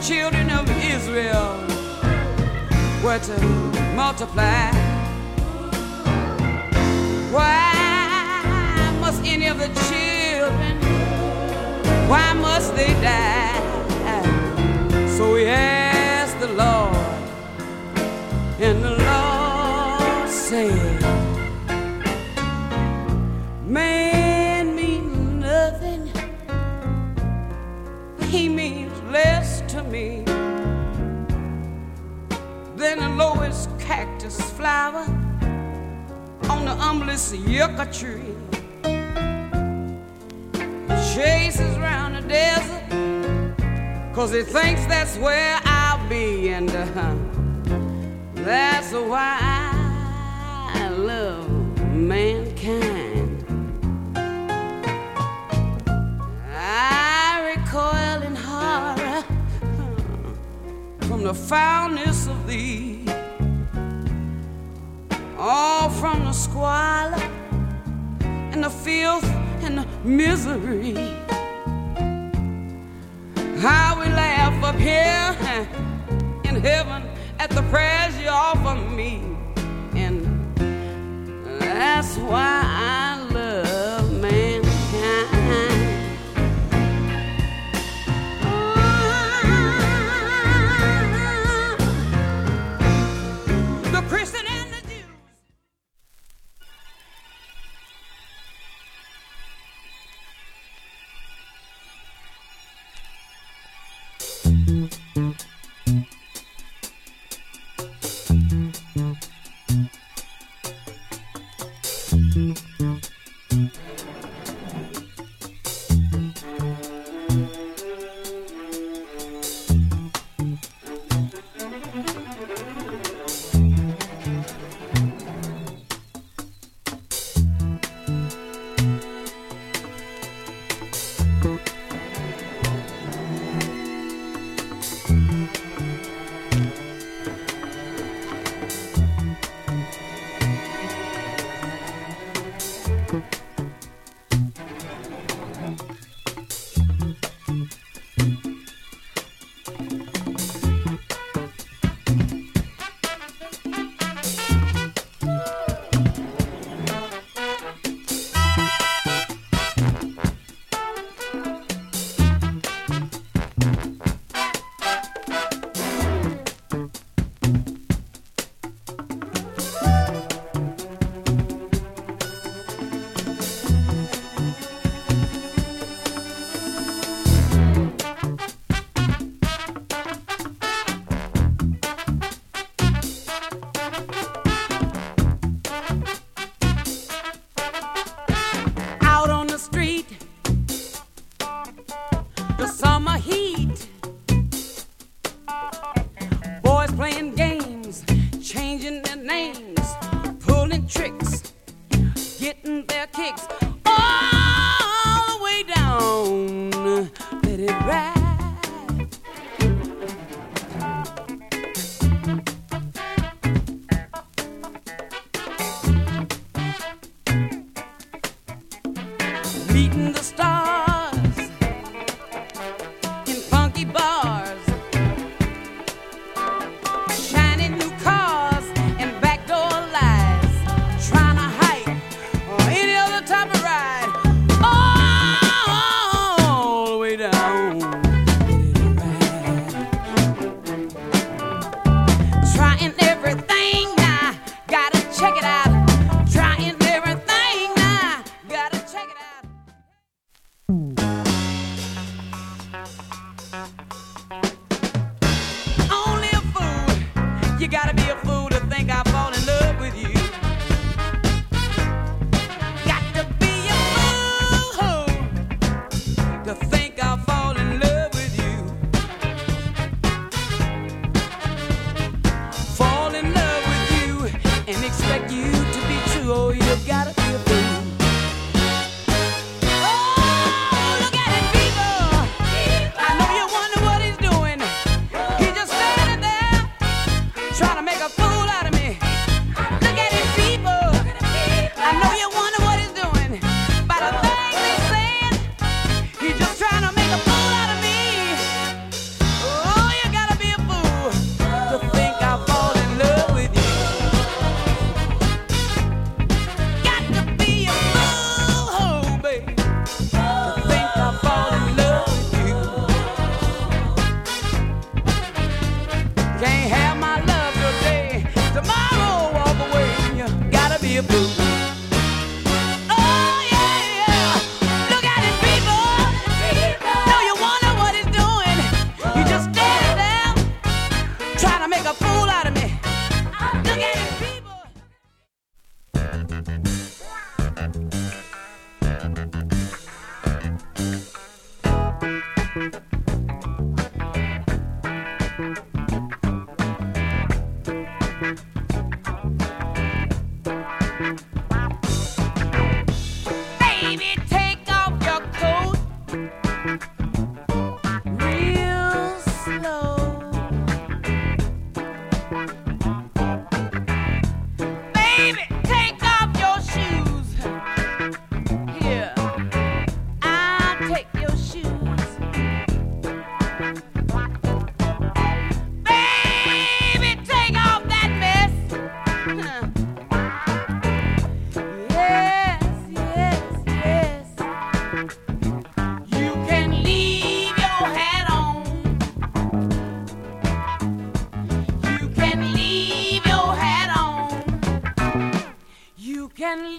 Children of Israel were to multiply, why must any of the children, why must they die? So we asked the Lord, and the Lord said, me than the lowest cactus flower on the humblest yucca tree. Chases round the desert, cause he thinks that's where I'll be, and uh, that's why I love mankind. From the foulness of thee, all from the squalor and the filth and the misery. How we laugh up here in heaven at the prayers you offer me, and that's why I playing games, changing their names, pulling tricks, getting their kicks. All the way down. Let it ride. meeting the stars expect you Baby. it! Can